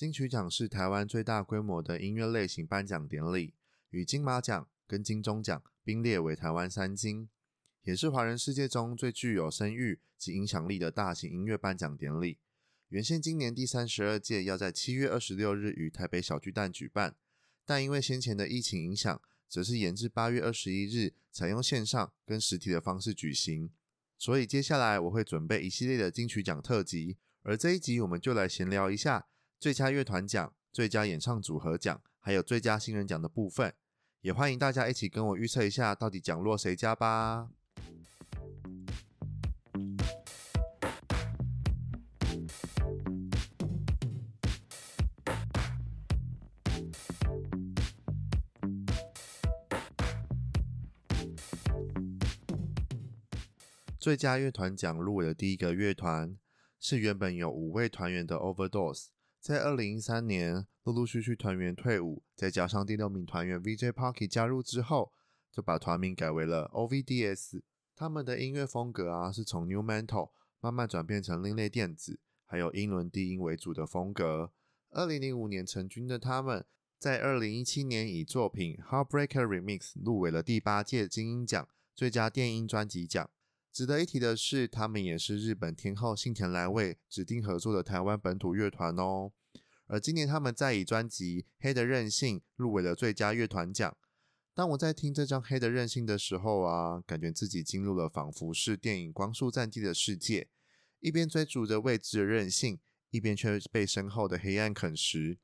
金曲奖是台湾最大规模的音乐类型颁奖典礼，与金马奖跟金钟奖并列为台湾三金，也是华人世界中最具有声誉及影响力的大型音乐颁奖典礼。原先今年第三十二届要在七月二十六日于台北小巨蛋举办，但因为先前的疫情影响，则是延至八月二十一日，采用线上跟实体的方式举行。所以接下来我会准备一系列的金曲奖特辑，而这一集我们就来闲聊一下。最佳乐团奖、最佳演唱组合奖，还有最佳新人奖的部分，也欢迎大家一起跟我预测一下，到底奖落谁家吧。最佳乐团奖入围的第一个乐团是原本有五位团员的 Overdose。在二零一三年，陆陆续续团员退伍，再加上第六名团员 VJ Parky 加入之后，就把团名改为了 OVDS。他们的音乐风格啊，是从 New Metal 慢慢转变成另类电子，还有英伦低音为主的风格。二零零五年成军的他们，在二零一七年以作品 Heartbreaker Remix 入围了第八届金音奖最佳电音专辑奖。值得一提的是，他们也是日本天后幸田来未指定合作的台湾本土乐团哦。而今年他们再以专辑《黑的任性》入围了最佳乐团奖。当我在听这张《黑的任性》的时候啊，感觉自己进入了仿佛是电影《光速战记》的世界，一边追逐着未知的任性，一边却被身后的黑暗啃食。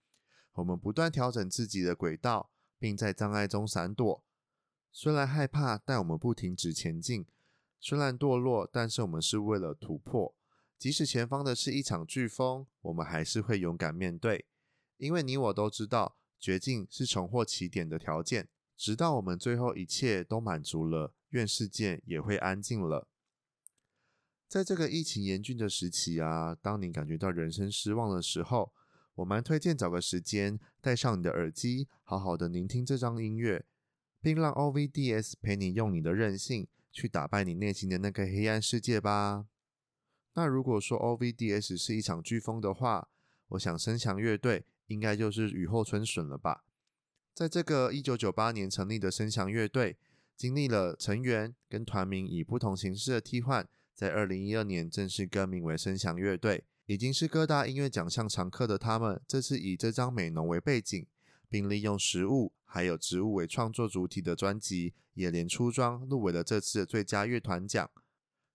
我们不断调整自己的轨道，并在障碍中闪躲。虽然害怕，但我们不停止前进。虽然堕落，但是我们是为了突破。即使前方的是一场飓风，我们还是会勇敢面对。因为你我都知道，绝境是重获起点的条件。直到我们最后一切都满足了，愿世界也会安静了。在这个疫情严峻的时期啊，当你感觉到人生失望的时候，我蛮推荐找个时间，戴上你的耳机，好好的聆听这张音乐，并让 OVDS 陪你用你的任性。去打败你内心的那个黑暗世界吧。那如果说 OVDS 是一场飓风的话，我想声响乐队应该就是雨后春笋了吧。在这个一九九八年成立的声响乐队，经历了成员跟团名以不同形式的替换，在二零一二年正式更名为声响乐队。已经是各大音乐奖项常客的他们，这次以这张美浓为背景。并利用食物还有植物为创作主体的专辑《也连出装》入围了这次的最佳乐团奖。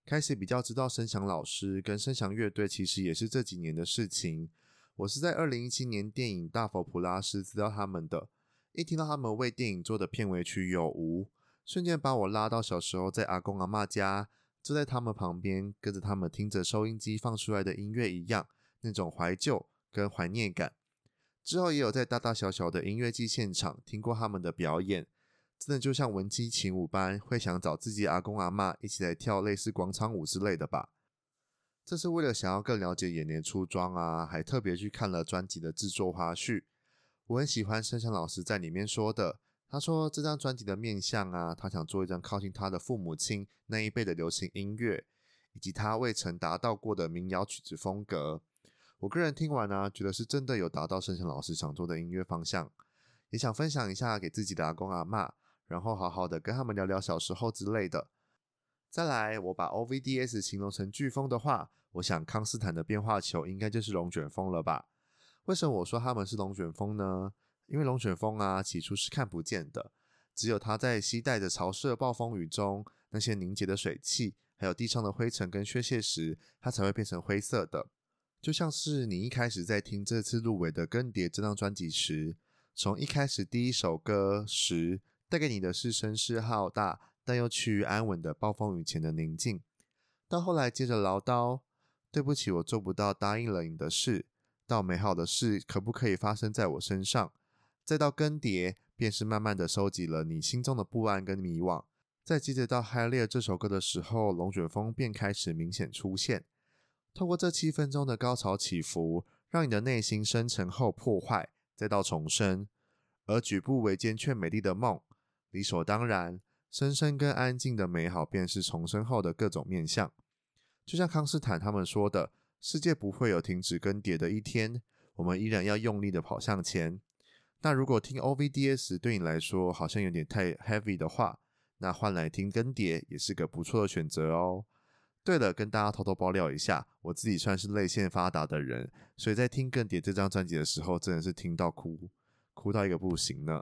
开始比较知道声响老师跟声响乐队，其实也是这几年的事情。我是在二零一七年电影《大佛普拉斯》知道他们的，一听到他们为电影做的片尾曲《有无》，瞬间把我拉到小时候在阿公阿嬷家，坐在他们旁边，跟着他们听着收音机放出来的音乐一样，那种怀旧跟怀念感。之后也有在大大小小的音乐季现场听过他们的表演，真的就像文姬起舞般，会想找自己阿公阿嬷一起来跳类似广场舞之类的吧。这是为了想要更了解野莲出装啊，还特别去看了专辑的制作花絮。我很喜欢声响老师在里面说的，他说这张专辑的面向啊，他想做一张靠近他的父母亲那一辈的流行音乐，以及他未曾达到过的民谣曲子风格。我个人听完呢、觉得是真的有达到声响老师想做的音乐方向，也想分享一下给自己的阿公阿嬷，然后好好的跟他们聊聊小时候之类的。再来，我把 OVDS 形容成飓风的话，我想康斯坦的变化球应该就是龙卷风了吧？为什么我说他们是龙卷风呢？因为龙卷风啊，起初是看不见的，只有它在携带着潮湿的暴风雨中，那些凝结的水汽，还有地上的灰尘跟屑屑时，它才会变成灰色的。就像是你一开始在听这次入围的《更迭》这张专辑时，从一开始第一首歌时带给你的是声势浩大但又趋于安稳的暴风雨前的宁静，到后来接着唠叨，对不起，我做不到答应了你的事，到美好的事可不可以发生在我身上，再到更迭，便是慢慢的收集了你心中的不安跟迷惘，再接着到《Hail 2》这首歌的时候，龙卷风便开始明显出现。透过这七分钟的高潮起伏，让你的内心生成后破坏，再到重生，而举步维艰却美丽的梦，理所当然，深深跟安静的美好，便是重生后的各种面向。就像康斯坦他们说的，世界不会有停止更迭的一天，我们依然要用力的跑向前。那如果听 OVDS 对你来说好像有点太 heavy 的话，那换来听更迭也是个不错的选择哦。对了，跟大家偷偷爆料一下，我自己算是泪腺发达的人，所以在听更迭这张专辑的时候，真的是听到哭，哭到一个不行呢。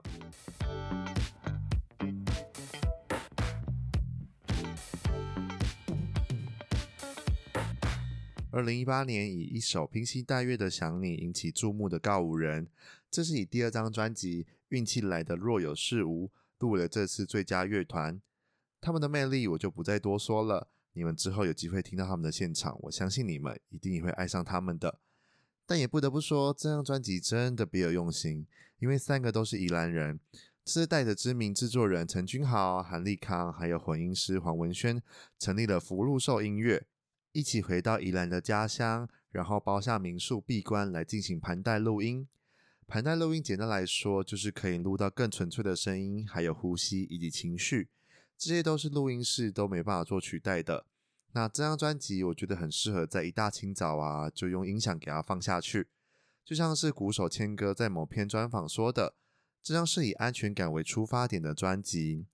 二零一八年以一首披星戴月的想你引起注目的告五人，这是以第二张专辑运气来的若有似无入围了这次最佳乐团。他们的魅力我就不再多说了，你们之后有机会听到他们的现场，我相信你们一定也会爱上他们的。但也不得不说，这张专辑真的别有用心，因为三个都是宜兰人，这是带着知名制作人陈君豪、韩立康，还有混音师黄文轩，成立了福禄寿音乐。一起回到宜兰的家乡，然后包下民宿闭关来进行盘带录音。盘带录音简单来说，就是可以录到更纯粹的声音，还有呼吸以及情绪，这些都是录音室都没办法做取代的。那这张专辑我觉得很适合在一大清早啊，就用音响给它放下去，就像是鼓手谦哥在某篇专访说的，这张是以安全感为出发点的专辑，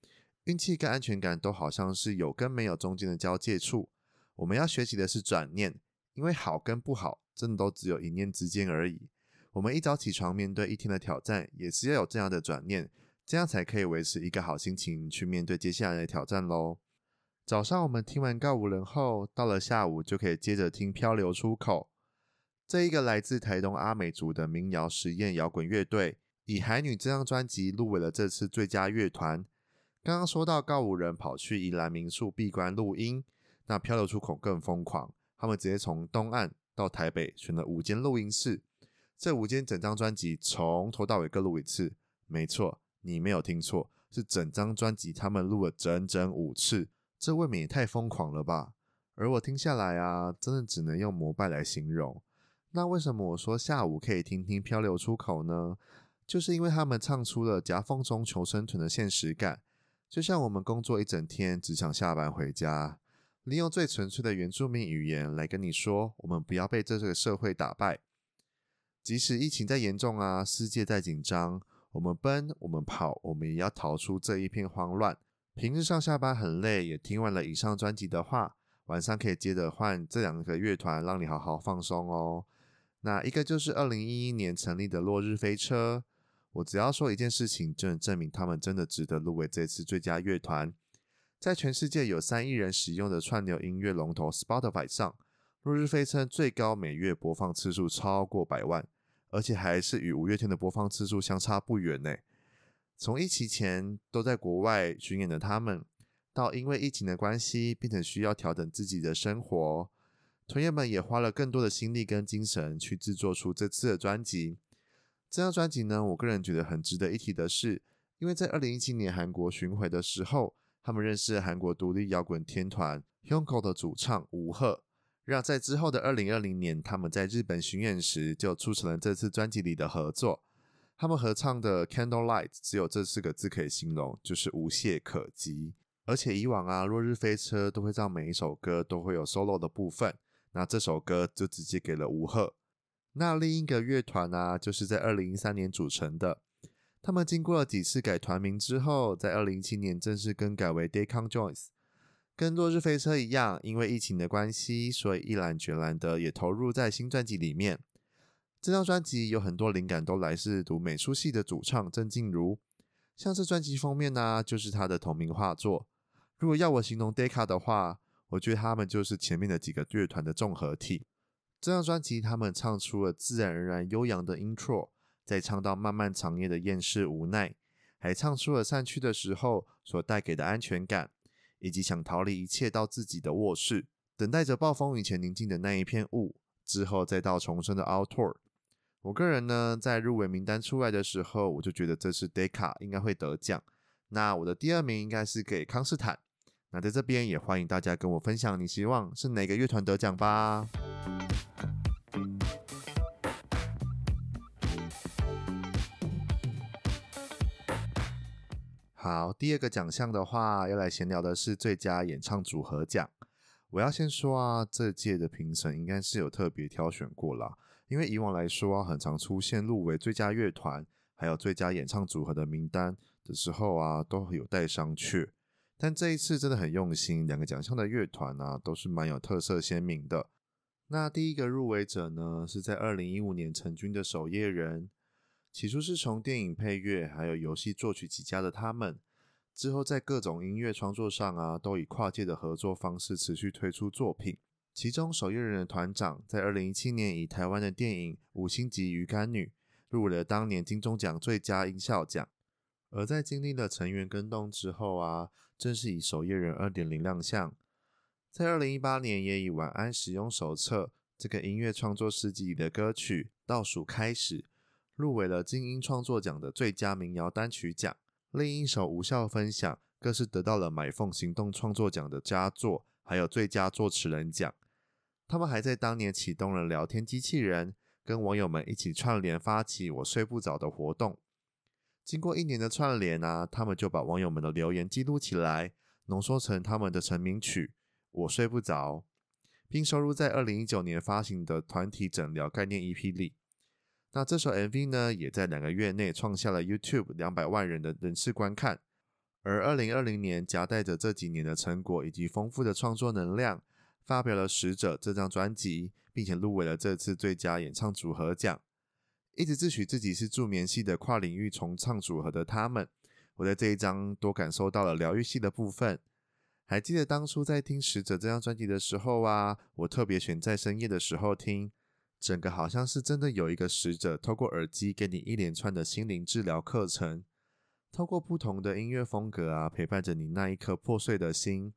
运气跟安全感都好像是有跟没有中间的交界处。我们要学习的是转念，因为好跟不好，真的都只有一念之间而已。我们一早起床面对一天的挑战，也是要有这样的转念，这样才可以维持一个好心情去面对接下来的挑战喽。早上我们听完告五人后，到了下午就可以接着听漂流出口。这一个来自台东阿美族的民谣实验摇滚乐队，以海女这张专辑入围了这次最佳乐团。刚刚说到告五人跑去宜兰民宿闭关录音。那漂流出口更疯狂，他们直接从东岸到台北选了五间录音室，这五间整张专辑从头到尾各录一次。没错，你没有听错，是整张专辑他们录了整整五次，这未免也太疯狂了吧？而我听下来啊，真的只能用膜拜来形容。那为什么我说下午可以听听漂流出口呢？就是因为他们唱出了夹缝中求生存的现实感，就像我们工作一整天，只想下班回家。利用最纯粹的原住民语言来跟你说，我们不要被这个社会打败。即使疫情再严重啊，世界再紧张，我们奔，我们跑，我们也要逃出这一片慌乱。平日上下班很累，也听完了以上专辑的话，晚上可以接着换这两个乐团，让你好好放松哦。那一个就是二零一一年成立的落日飞车，我只要说一件事情，就能证明他们真的值得入围这次最佳乐团。在全世界有三亿人使用的串流音乐龙头 Spotify 上，落日飞车最高每月播放次数超过百万，而且还是与五月天的播放次数相差不远呢。从疫情前都在国外巡演的他们，到因为疫情的关系变成需要调整自己的生活，团员们也花了更多的心力跟精神去制作出这次的专辑。这张专辑呢，我个人觉得很值得一提的是，因为在二零一七年韩国巡回的时候。他们认识韩国独立摇滚天团 Hyukoh 的主唱吴赫，让在之后的二零二零年，他们在日本巡演时就促成了这次专辑里的合作。他们合唱的《Candlelight》只有这四个字可以形容，就是无懈可击。而且以往啊，落日飞车都会让每一首歌都会有 solo 的部分，那这首歌就直接给了吴赫。那另一个乐团啊，就是在二零一三年组成的。他们经过了几次改团名之后，在二零一七年正式更改为 Daecon Joins。跟落日飞车一样，因为疫情的关系，所以毅然决然的也投入在新专辑里面。这张专辑有很多灵感都来自读美术系的主唱郑静茹，像是专辑封面呢、就是他的同名画作。如果要我形容 Deca 的话，我觉得他们就是前面的几个乐团的综合体。这张专辑他们唱出了自然而然悠扬的 Intro。再唱到漫漫长夜的厌世无奈，还唱出了散去的时候所带给的安全感，以及想逃离一切到自己的卧室，等待着暴风雨前宁静的那一片雾，之后再到重生的 Outdoor。我个人呢，在入围名单出来的时候，我就觉得这是 Daecon 应该会得奖。那我的第二名应该是给康斯坦。那在这边也欢迎大家跟我分享，你希望是哪个乐团得奖吧。好，第二个奖项的话，要来闲聊的是最佳演唱组合奖。我要先说啊，这届的评审应该是有特别挑选过啦，因为以往来说啊，很常出现入围最佳乐团还有最佳演唱组合的名单的时候啊，都有待商榷。但这一次真的很用心，两个奖项的乐团啊，都是蛮有特色鲜明的。那第一个入围者呢，是在二零一五年成军的守夜人。起初是从电影配乐还有游戏作曲起家的他们，之后在各种音乐创作上啊，都以跨界的合作方式持续推出作品。其中守夜人的团长在二零一七年以台湾的电影《五星级鱼干女》入围了当年金钟奖最佳音效奖。而在经历了成员更动之后啊，正式以守夜人二点零亮相。在二零一八年也以晚安使用手册这个音乐创作诗集里的歌曲倒数开始。入围了金音创作奖的最佳民谣单曲奖，另一首无效分享更是得到了买凤行动创作奖的佳作，还有最佳作词人奖。他们还在当年启动了聊天机器人，跟网友们一起串联发起“我睡不着”的活动。经过一年的串联啊，他们就把网友们的留言记录起来，浓缩成他们的成名曲《我睡不着》，并收录在二零一九年发行的团体诊疗概念 EP 里。那这首 MV 呢，也在两个月内创下了 YouTube 两百万人的人次观看。而二零二零年夹带着这几年的成果以及丰富的创作能量，发表了《使者》这张专辑，并且入围了这次最佳演唱组合奖。一直自诩自己是助眠系的跨领域重唱组合的他们，我在这一张多感受到了疗愈系的部分。还记得当初在听《使者》这张专辑的时候啊，我特别选在深夜的时候听。整个好像是真的有一个使者，透过耳机给你一连串的心灵治疗课程，透过不同的音乐风格啊，陪伴着你那一颗破碎的心，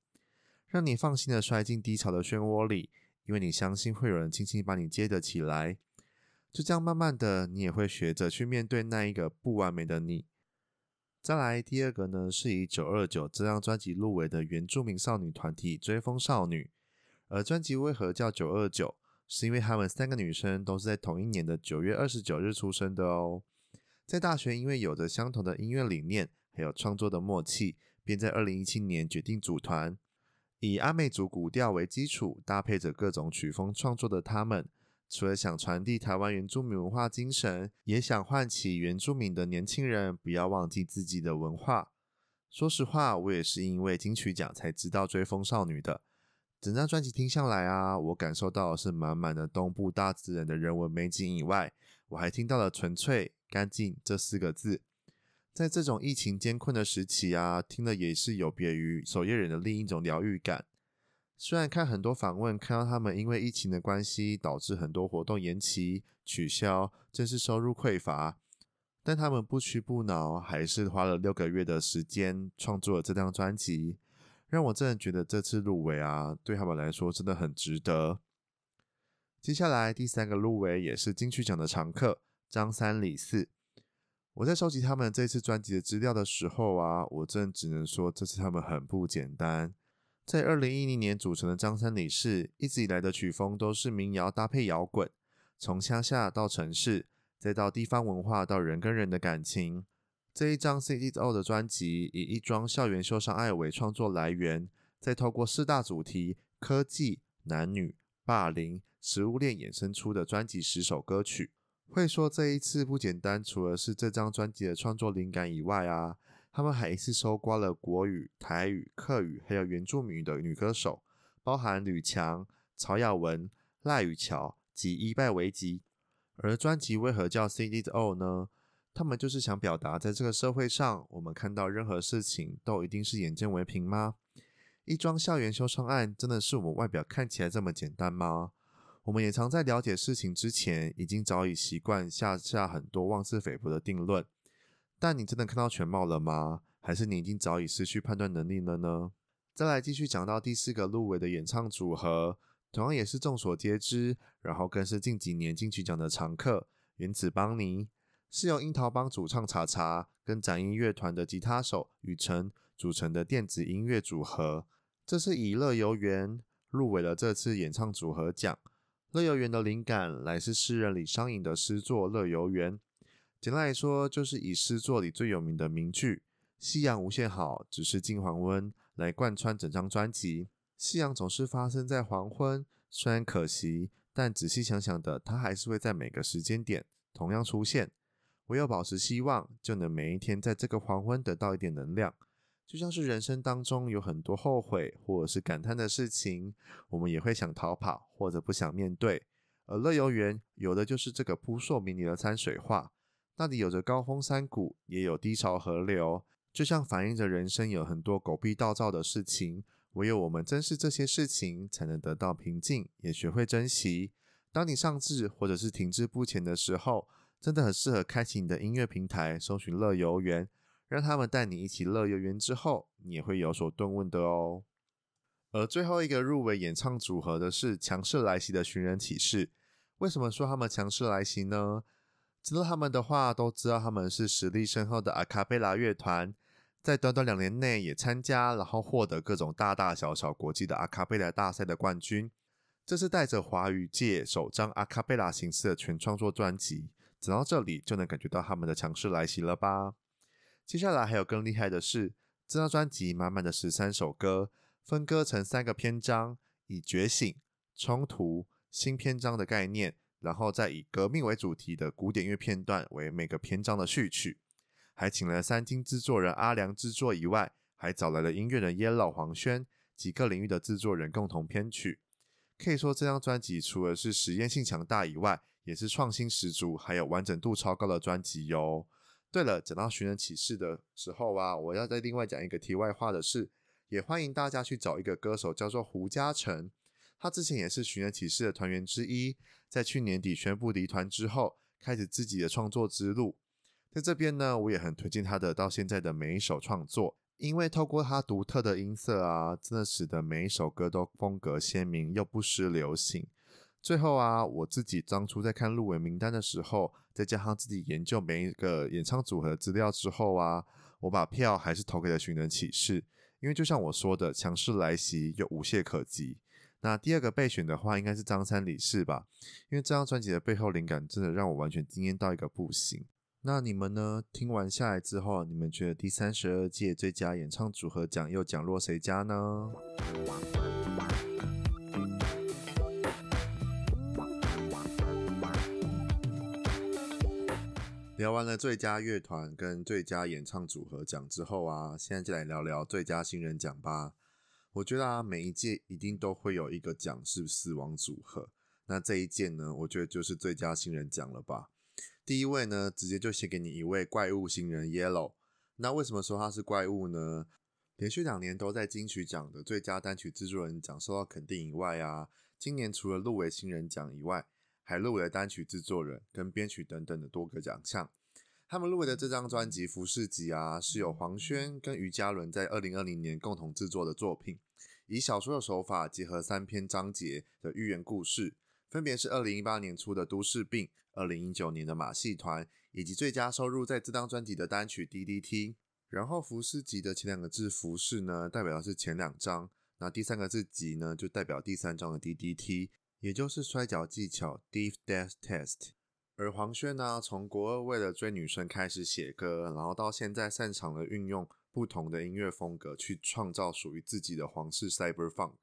让你放心的摔进低潮的漩涡里，因为你相信会有人轻轻把你接得起来。就这样慢慢的，你也会学着去面对那一个不完美的你。再来第二个呢，是以九二九这张专辑入围的原住民少女团体追风少女，而专辑为何叫九二九？是因为她们三个女生都是在同一年的九月二十九日出生的哦。在大学，因为有着相同的音乐理念，还有创作的默契，便在二零一七年决定组团。以阿美族古调为基础，搭配着各种曲风创作的她们，除了想传递台湾原住民文化精神，也想唤起原住民的年轻人不要忘记自己的文化。说实话，我也是因为金曲奖才知道追风少女的。整张专辑听下来啊，我感受到的是满满的东部大自然的人文美景以外，我还听到了“纯粹干净”这四个字。在这种疫情艰困的时期啊，听了也是有别于守夜人的另一种疗愈感。虽然看很多访问，看到他们因为疫情的关系，导致很多活动延期、取消，真是收入匮乏，但他们不屈不挠，还是花了六个月的时间创作了这张专辑。让我真的觉得这次入围啊，对他们来说真的很值得。接下来第三个入围也是金曲奖的常客张三李四。我在收集他们这次专辑的资料的时候啊，我真的只能说这次他们很不简单。在二零一零年组成的张三李四，一直以来的曲风都是民谣搭配摇滚，从乡下到城市，再到地方文化到人跟人的感情。这一张《Seeed It All》的专辑以一桩校园修伤案为创作来源，再透过四大主题——科技、男女、霸凌、食物链衍生出的专辑十首歌曲。会说这一次不简单，除了是这张专辑的创作灵感以外啊，他们还一次收刮了国语、台语、客语，还有原住民的女歌手，包含吕强、曹雅雯、赖雨乔及伊拜维吉。而专辑为何叫《Seeed It All》呢？他们就是想表达，在这个社会上，我们看到任何事情都一定是眼见为凭吗？一桩校园修伤案，真的是我们外表看起来这么简单吗？我们也常在了解事情之前，已经早已习惯下下很多妄自菲薄的定论。但你真的看到全貌了吗？还是你已经早已失去判断能力了呢？再来继续讲到第四个入围的演唱组合，同样也是众所皆知，然后更是近几年金曲奖的常客——原子邦尼。是由樱桃帮主唱查查跟展音乐团的吉他手宇辰组成的电子音乐组合。这是以《乐游原》入围了这次演唱组合奖。《乐游原》的灵感来自诗人李商隐的诗作《乐游原》。简单来说，就是以诗作里最有名的名句“夕阳无限好，只是近黄昏”来贯穿整张专辑。夕阳总是发生在黄昏，虽然可惜。但仔细想想的，它还是会在每个时间点同样出现。唯有保持希望，就能每一天在这个黄昏得到一点能量。就像是人生当中有很多后悔或者是感叹的事情，我们也会想逃跑或者不想面对。而乐游原有的就是这个扑朔迷离的山水画，那里有着高峰山谷，也有低潮河流，就像反映着人生有很多狗屁倒灶的事情。唯有我们珍视这些事情，才能得到平静，也学会珍惜。当你上志或者是停滞不前的时候，真的很适合开启你的音乐平台，搜寻乐游原，让他们带你一起乐游原之后，你也会有所顿悟的哦。而最后一个入围演唱组合的是强势来袭的寻人启事。为什么说他们强势来袭呢？知道他们的话，都知道他们是实力深厚的阿卡贝拉乐团。在短短两年内也参加，然后获得各种大大小小国际的阿卡贝拉大赛的冠军。这是带着华语界首张阿卡贝拉形式的全创作专辑。讲到这里就能感觉到他们的强势来袭了吧？接下来还有更厉害的是，这张专辑满满的十三首歌，分割成三个篇章，以觉醒、冲突、新篇章的概念，然后再以革命为主题的古典乐片段为每个篇章的序曲。还请了三金制作人阿良制作以外，还找来了音乐人 Yellow 黄轩几个领域的制作人共同编曲。可以说这张专辑除了是实验性强大以外，也是创新十足，还有完整度超高的专辑哟。对了，讲到寻人启事的时候啊，我要再另外讲一个题外话的是，也欢迎大家去找一个歌手叫做胡嘉诚，他之前也是寻人启事的团员之一，在去年底宣布离团之后，开始自己的创作之路。在这边呢，我也很推荐他的到现在的每一首创作，因为透过他独特的音色啊，真的使得每一首歌都风格鲜明又不失流行。最后啊，我自己当初在看入围名单的时候，再加上自己研究每一个演唱组合资料之后啊，我把票还是投给了寻人启事，因为就像我说的，强势来袭又无懈可击。那第二个备选的话，应该是张三李四吧，因为这张专辑的背后灵感真的让我完全惊艳到一个不行。那你们呢？听完下来之后，你们觉得第三十二届最佳演唱组合奖又奖落谁家呢？聊完了最佳乐团跟最佳演唱组合奖之后啊，现在就来聊聊最佳新人奖吧。我觉得啊，每一届一定都会有一个奖是死亡组合，那这一届呢，我觉得就是最佳新人奖了吧。第一位呢，直接就写给你一位怪物新人 Yellow。那为什么说他是怪物呢？连续两年都在金曲奖的最佳单曲制作人奖受到肯定以外啊，今年除了入围新人奖以外，还入围了单曲制作人跟编曲等等的多个奖项。他们入围的这张专辑《浮士集》啊，是由黄轩跟于嘉伦在二零二零年共同制作的作品，以小说的手法结合三篇章节的寓言故事。分别是二零一八年出的《都市病》，二零一九年的《马戏团》，以及最佳收入在这张专辑的单曲《DDT》。然后浮士集的前两个字“浮士”呢，代表的是前两章；那第三个字“集”呢，就代表第三章的 DDT，也就是摔跤技巧 Deep Death Test）。而黄轩呢，从国二为了追女生开始写歌，然后到现在擅长了运用不同的音乐风格去创造属于自己的黄式 Cyber Funk。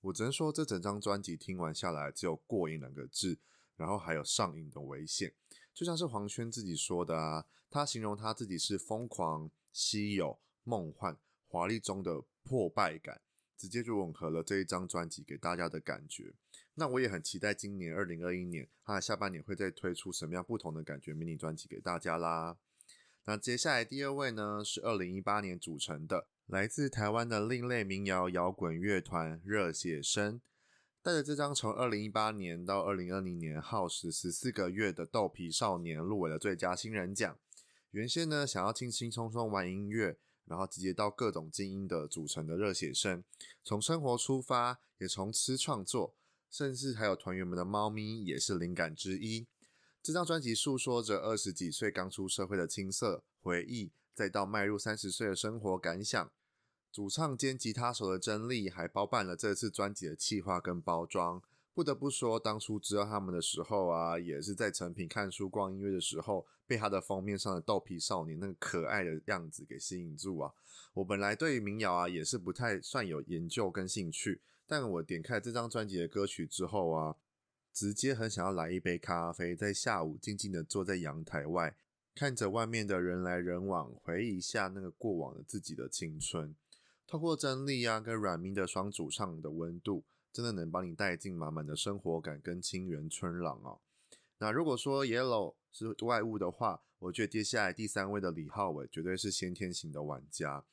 我只能说，这整张专辑听完下来，只有过瘾两个字，然后还有上瘾的危险。就像是黄轩自己说的啊，他形容他自己是疯狂、稀有、梦幻、华丽中的破败感，直接就吻合了这一张专辑给大家的感觉。那我也很期待今年二零二一年，他的下半年会再推出什么样不同的感觉迷你专辑给大家啦。那接下来第二位呢，是二零一八年组成的。来自台湾的另类民谣摇滚乐团热血生，带着这张从二零一八年到二零二零年耗时十四个月的《豆皮少年》入围了最佳新人奖。原先呢，想要轻轻松松玩音乐，然后集结到各种精英的组成的热血生，从生活出发，也从吃创作，甚至还有团员们的猫咪也是灵感之一。这张专辑诉说着二十几岁刚出社会的青涩回忆，再到迈入三十岁的生活感想。主唱兼吉他手的真力还包办了这次专辑的企划跟包装。不得不说，当初知道他们的时候啊，也是在成品看书逛音乐的时候，被他的封面上的豆皮少年那个可爱的样子给吸引住啊。我本来对于民谣啊也是不太算有研究跟兴趣，但我点开这张专辑的歌曲之后啊，直接很想要来一杯咖啡，在下午静静的坐在阳台外，看着外面的人来人往，回忆一下那个过往的自己的青春。透过真莉啊跟软咪的双主唱的温度，真的能帮你带进满满的生活感跟清源春朗哦。那如果说 Yellow 是外物的话，我觉得接下来第三位的李浩伟绝对是先天型的玩家。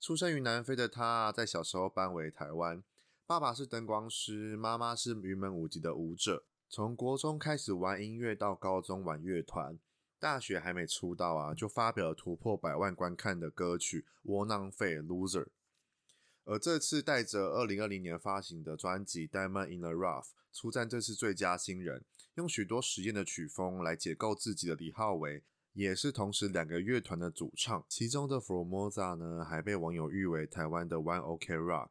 出生于南非的他，在小时候搬回台湾。爸爸是灯光师，妈妈是云门舞集的舞者。从国中开始玩音乐，到高中玩乐团，大学还没出道啊，就发表了突破百万观看的歌曲《窝囊废》（Loser）。而这次带着二零二零年发行的专辑《Diamond in the Rough》出战这次最佳新人，用许多实验的曲风来解构自己的李浩维，也是同时两个乐团的主唱。其中的 Formosa 呢，还被网友誉为台湾的 One OK Rock。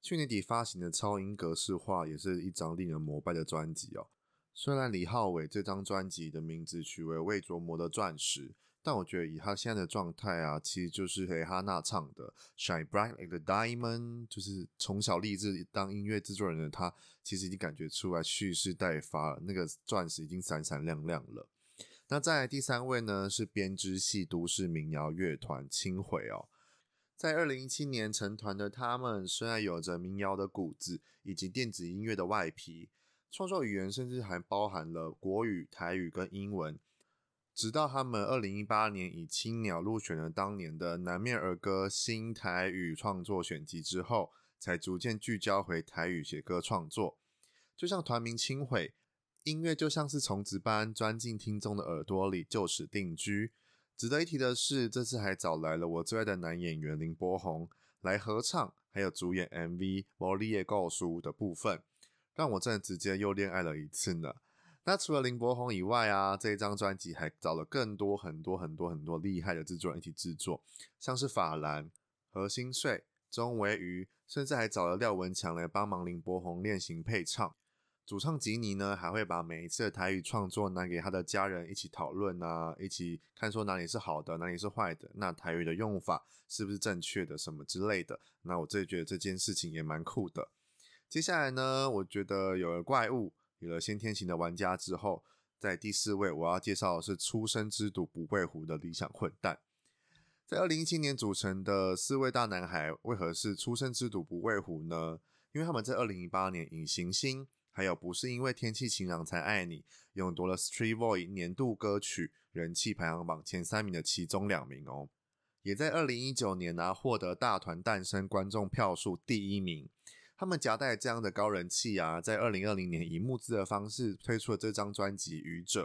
去年底发行的超音格式化也是一张令人膜拜的专辑哦。虽然李浩伟这张专辑的名字取为未琢磨的钻石，但我觉得以他现在的状态啊，其实就是蕾哈娜唱的 Shine Bright Like a Diamond，就是从小立志当音乐制作人的他，其实已经感觉出来蓄势待发了，那个钻石已经闪闪亮亮了。那再来第三位呢，是编织系都市民谣乐团轻轨哦。在二零一七年成团的他们，虽然有着民谣的骨子以及电子音乐的外皮，创作语言甚至还包含了国语、台语跟英文。直到他们二零一八年以青鸟入选了当年的南面儿歌新台语创作选集之后，才逐渐聚焦回台语写歌创作。就像团名轻毁，音乐就像是虫子般钻进听众的耳朵里，就此定居。值得一提的是，这次还找来了我最爱的男演员林柏宏来合唱，还有主演 MV《魔力的告诉》的部分，让我真的直接又恋爱了一次呢。那除了林柏宏以外啊，这一张专辑还找了更多很多很多很多厉害的制作人一起制作，像是法兰、何心碎、钟维瑜，甚至还找了廖文强来帮忙林柏宏练习配唱。主唱吉尼呢，还会把每一次的台语创作拿给他的家人一起讨论啊，一起看说哪里是好的，哪里是坏的，那台语的用法是不是正确的，什么之类的。那我自己觉得这件事情也蛮酷的。接下来呢，我觉得有了怪物，有了先天型的玩家之后，在第四位我要介绍的是出生之犊不畏虎的理想混蛋。在二零一七年组成的四位大男孩，为何是出生之犊不畏虎呢？因为他们在二零一八年以行星。还有不是因为天气晴朗才爱你，勇夺了 Street Voice 年度歌曲人气排行榜前三名的其中两名哦，也在二零一九年呢、啊、获得大团诞生观众票数第一名。他们夹带这样的高人气啊，在二零二零年以募资的方式推出了这张专辑《愚者》。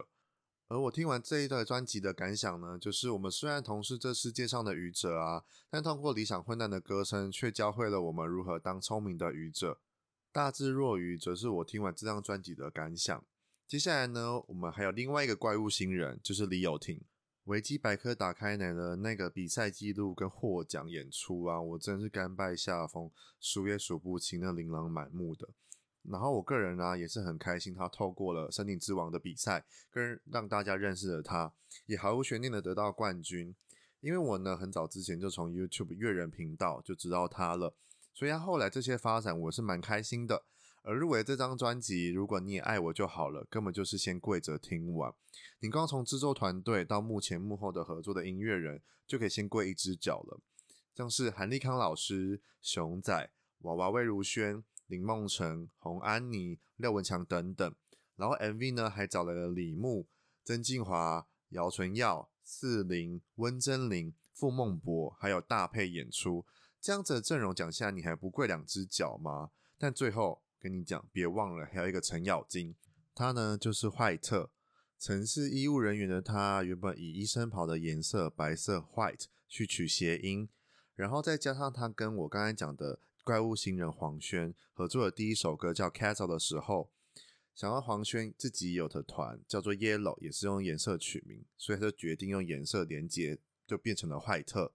而我听完这一段专辑的感想呢，就是我们虽然同是这世界上的愚者啊，但通过理想混蛋的歌声，却教会了我们如何当聪明的愚者。大智若愚，则是我听完这张专辑的感想。接下来呢，我们还有另外一个怪物新人，就是李友廷。维基百科打开来的那个比赛记录跟获奖演出啊，我真是甘拜下风，数也数不清，那琳琅满目的。然后我个人啊，也是很开心，他透过了《森林之王》的比赛，跟让大家认识了他，也毫无悬念的得到冠军。因为我呢，很早之前就从 YouTube 乐人频道就知道他了。所以他后来这些发展，我是蛮开心的。而入围这张专辑，如果你也爱我就好了，根本就是先跪着听完。你刚从制作团队到目前幕后的合作的音乐人，就可以先跪一只脚了。像是韩立康老师、熊仔、娃娃魏如萱、林梦辰、洪安妮、廖文强等等。然后 MV 呢，还找来了李牧、曾静华、姚淳耀、四林、温贞菱、傅孟博，还有大配演出。这样子的阵容讲下，你还不跪两只脚吗？但最后跟你讲，别忘了还有一个程咬金，他呢就是坏特。曾是医务人员的他，原本以医生袍的颜色白色 white 去取谐音，然后再加上他跟我刚才讲的怪物新人黄轩合作的第一首歌叫 Castle 的时候，想到黄轩自己有的团叫做 Yellow，也是用颜色取名，所以他就决定用颜色连接，就变成了坏特。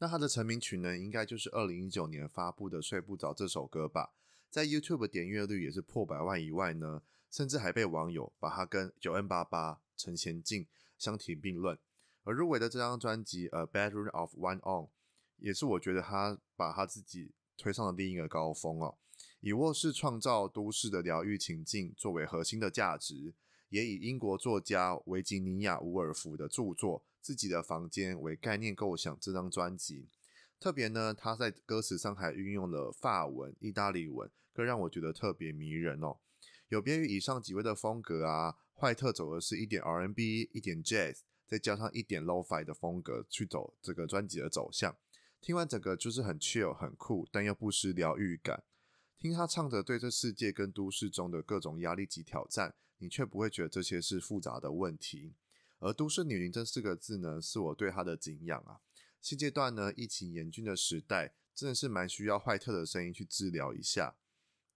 那他的成名曲呢，应该就是二零一九年发布的《睡不着》这首歌吧，在 YouTube 点阅率也是破百万以外呢，甚至还被网友把它跟 9m88、陈娴静相提并论。而入围的这张专辑《A Bedroom of One On》，也是我觉得他把他自己推上了另一个高峰哦，以卧室创造都市的疗愈情境作为核心的价值，也以英国作家维吉尼亚·伍尔夫的著作《自己的房间》为概念构想这张专辑。特别呢，他在歌词上还运用了法文、意大利文，更让我觉得特别迷人哦。有别于以上几位的风格啊，坏特走的是一点 R&B、一点 Jazz，再加上一点 Lo-Fi 的风格去走这个专辑的走向。听完整个就是很 chill、很酷，但又不失疗愈感。听他唱着对这世界跟都市中的各种压力及挑战，你却不会觉得这些是复杂的问题。而都市女伶这四个字呢，是我对她的敬仰啊。现阶段呢，疫情严峻的时代，真的是蛮需要坏特的声音去治疗一下。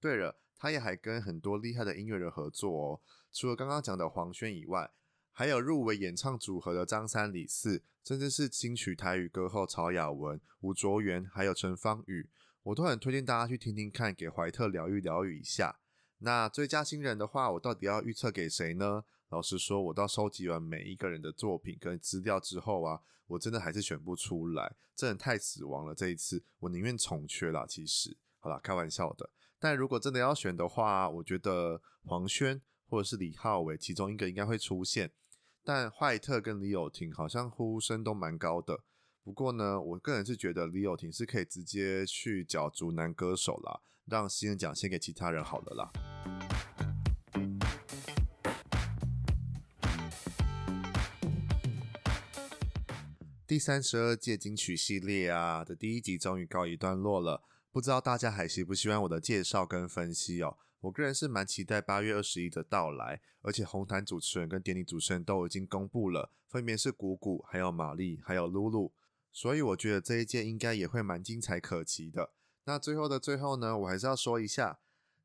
对了。他也还跟很多厉害的音乐人合作哦，除了刚刚讲的黄轩以外，还有入围演唱组合的张三李四，甚至是金曲台语歌后曹雅雯、吴卓源，还有陈芳语，我都很推荐大家去听听看，给怀特疗愈疗愈一下。那最佳新人的话，我到底要预测给谁呢？老实说，我到收集完每一个人的作品跟资料之后啊，我真的还是选不出来，真的太死亡了。这一次，我宁愿重缺啦。其实，好啦，开玩笑的。但如果真的要选的话，我觉得黄轩或者是李浩伟其中一个应该会出现。但怀特跟李友廷好像呼声都蛮高的。不过呢，我个人是觉得李友廷是可以直接去角逐男歌手啦，让新人奖献给其他人好了啦。第三十二届金曲系列啊的第一集终于告一段落了。不知道大家还喜不喜欢我的介绍跟分析哦？我个人是蛮期待八月二十一的到来，而且红毯主持人跟典礼主持人都已经公布了，分别是鼓鼓、还有玛丽、还有露露，所以我觉得这一届应该也会蛮精彩可期的。那最后的最后呢，我还是要说一下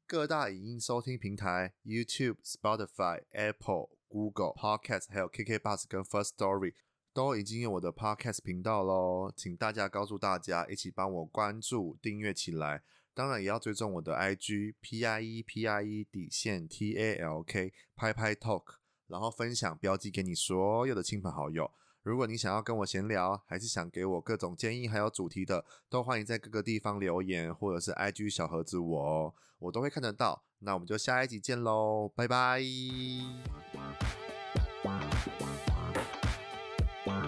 各大影音收听平台：YouTube、Spotify、Apple、Google Podcast，还有 KK Bus 跟 First Story。都已经有我的 podcast 频道喽，请大家告诉大家，一起帮我关注、订阅起来。当然也要追踪我的 IG P I E P I E 底线 T A L K 拍拍 Talk，然后分享标记给你所有的亲朋好友。如果你想要跟我闲聊，还是想给我各种建议还有主题的，都欢迎在各个地方留言或者是 IG 小盒子我哦，我都会看得到。那我们就下一集见喽，拜拜。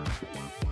Yeah.